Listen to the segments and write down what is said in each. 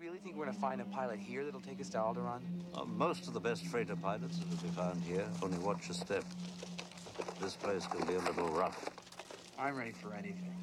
really think we're gonna find a pilot here that'll take us to Alderaan? Uh, most of the best freighter pilots are to be found here. Only watch your step. This place can be a little rough. I'm ready for anything.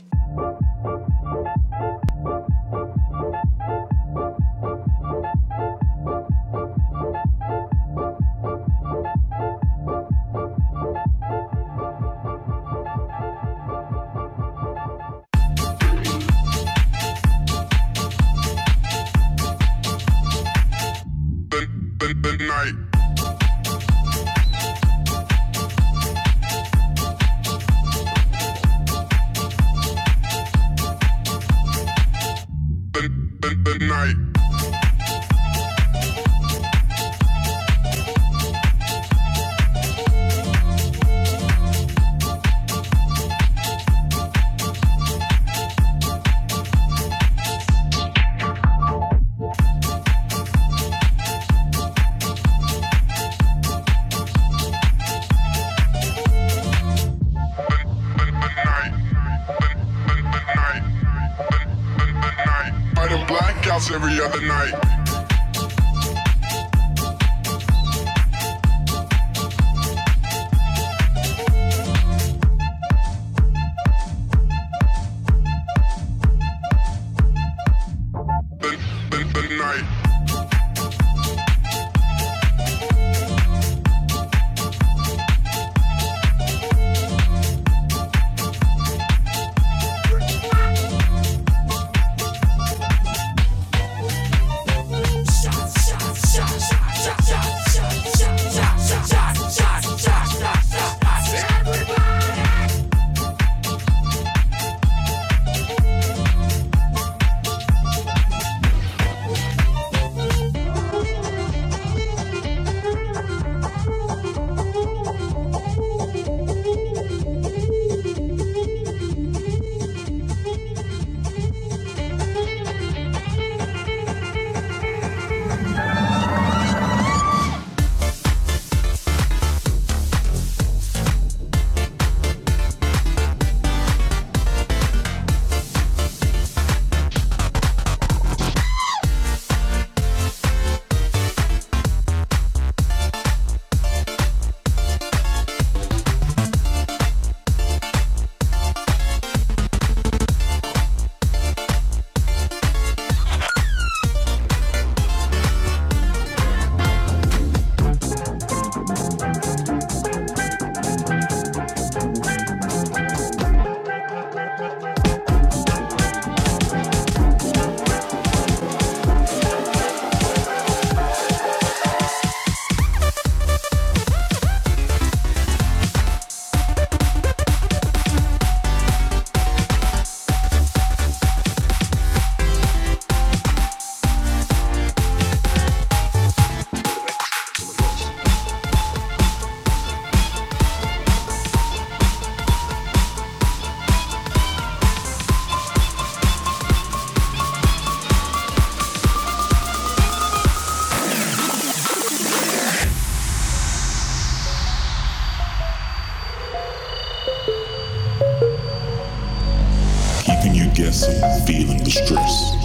feeling the stress,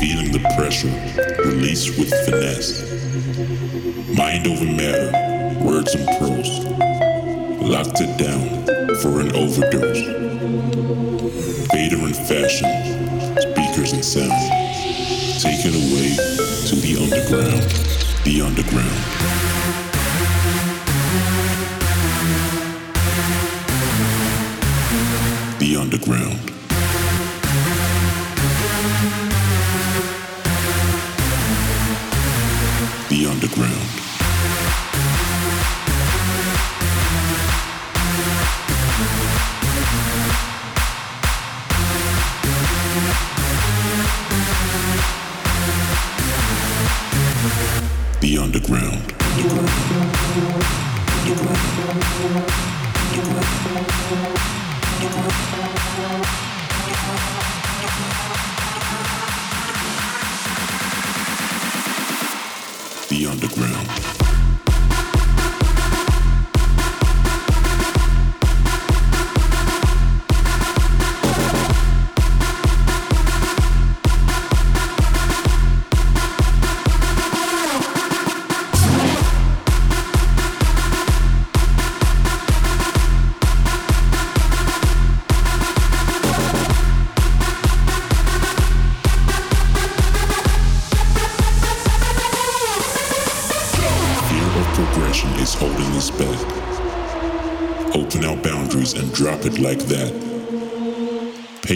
feeling the pressure, release with finesse. Mind over matter, words and prose. Locked it down for an overdose. Vader in fashion, speakers and sound. Taken away to the underground, the underground.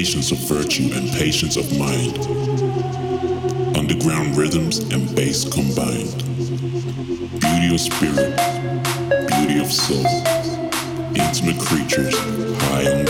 Patience of virtue and patience of mind. Underground rhythms and bass combined. Beauty of spirit, beauty of soul. Intimate creatures, high on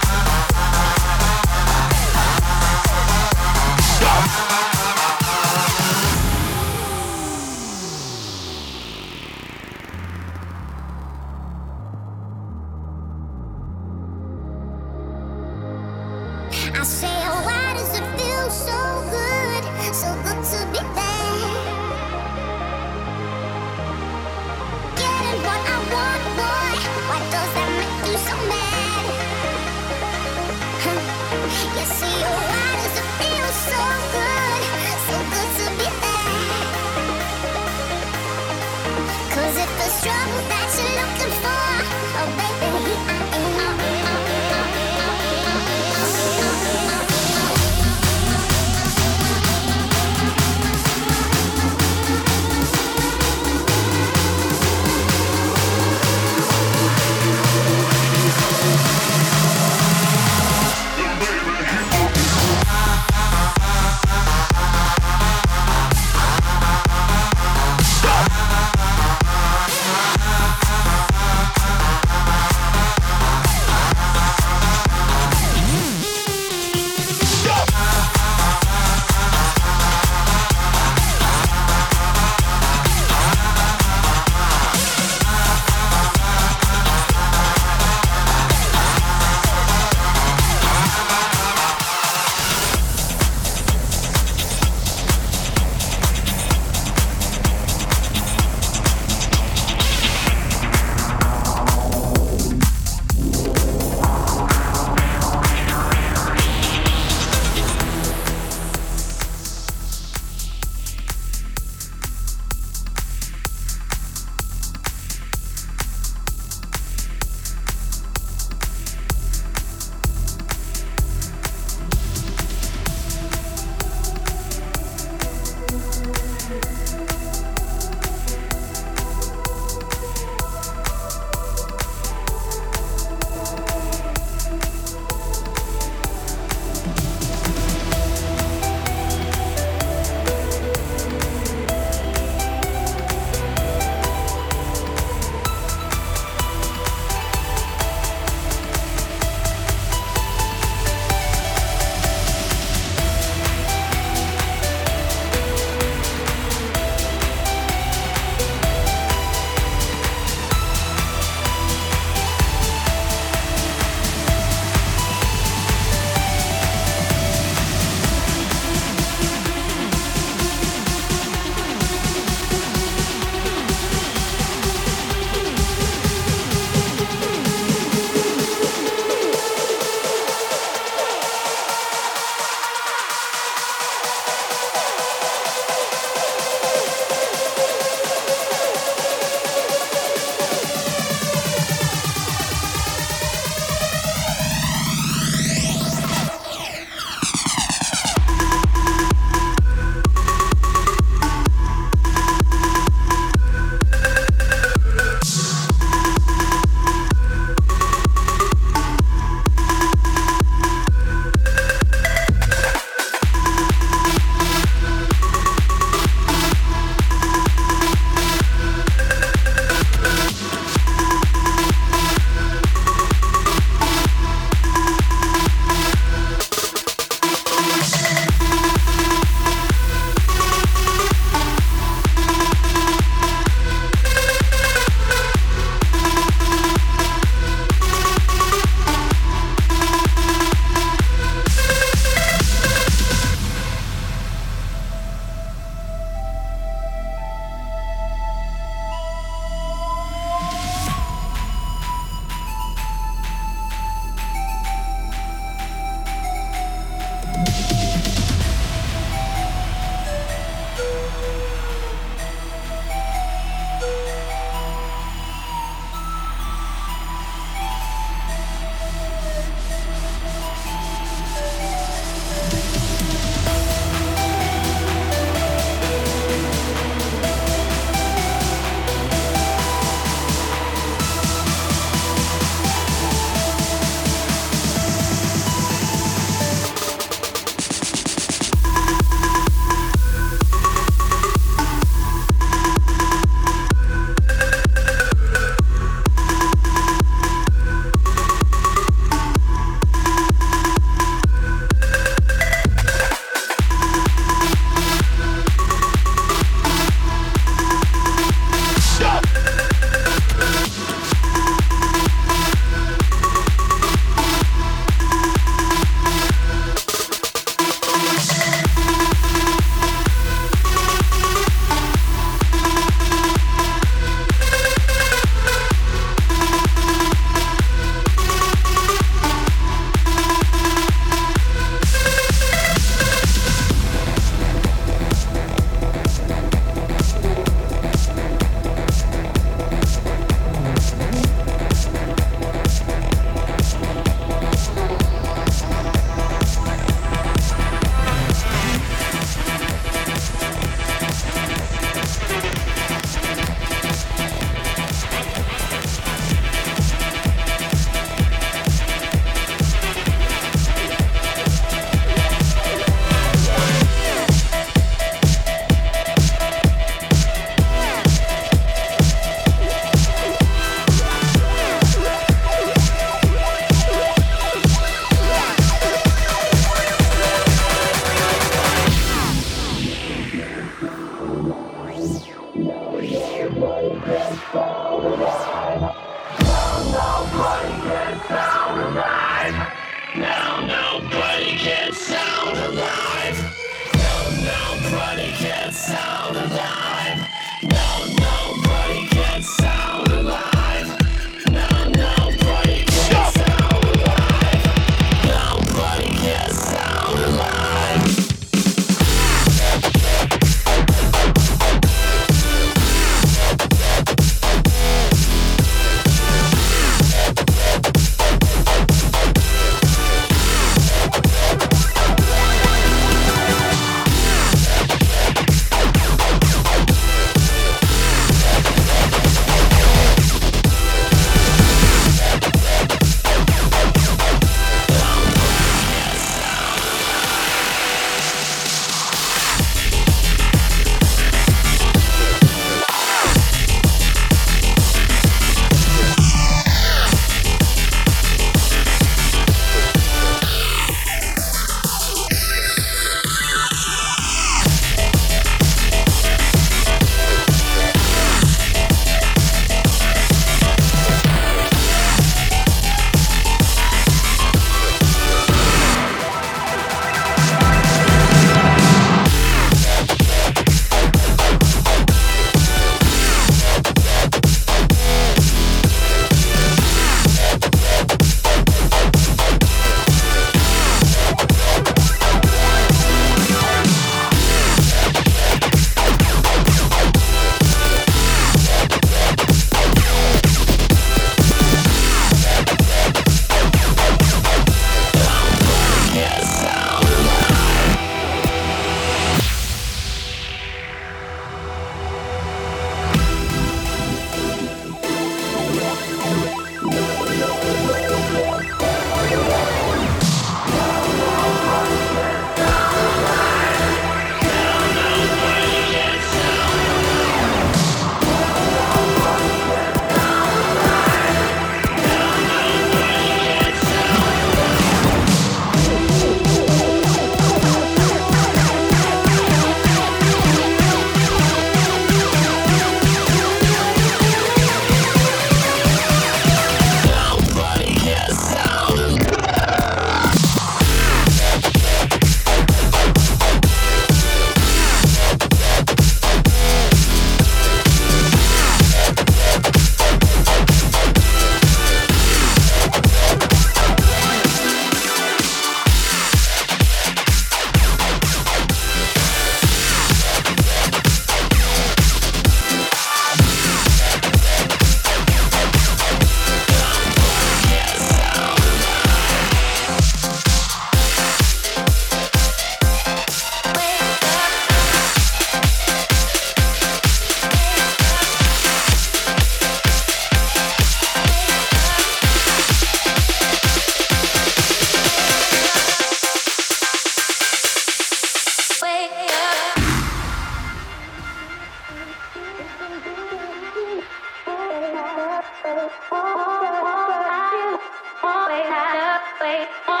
way.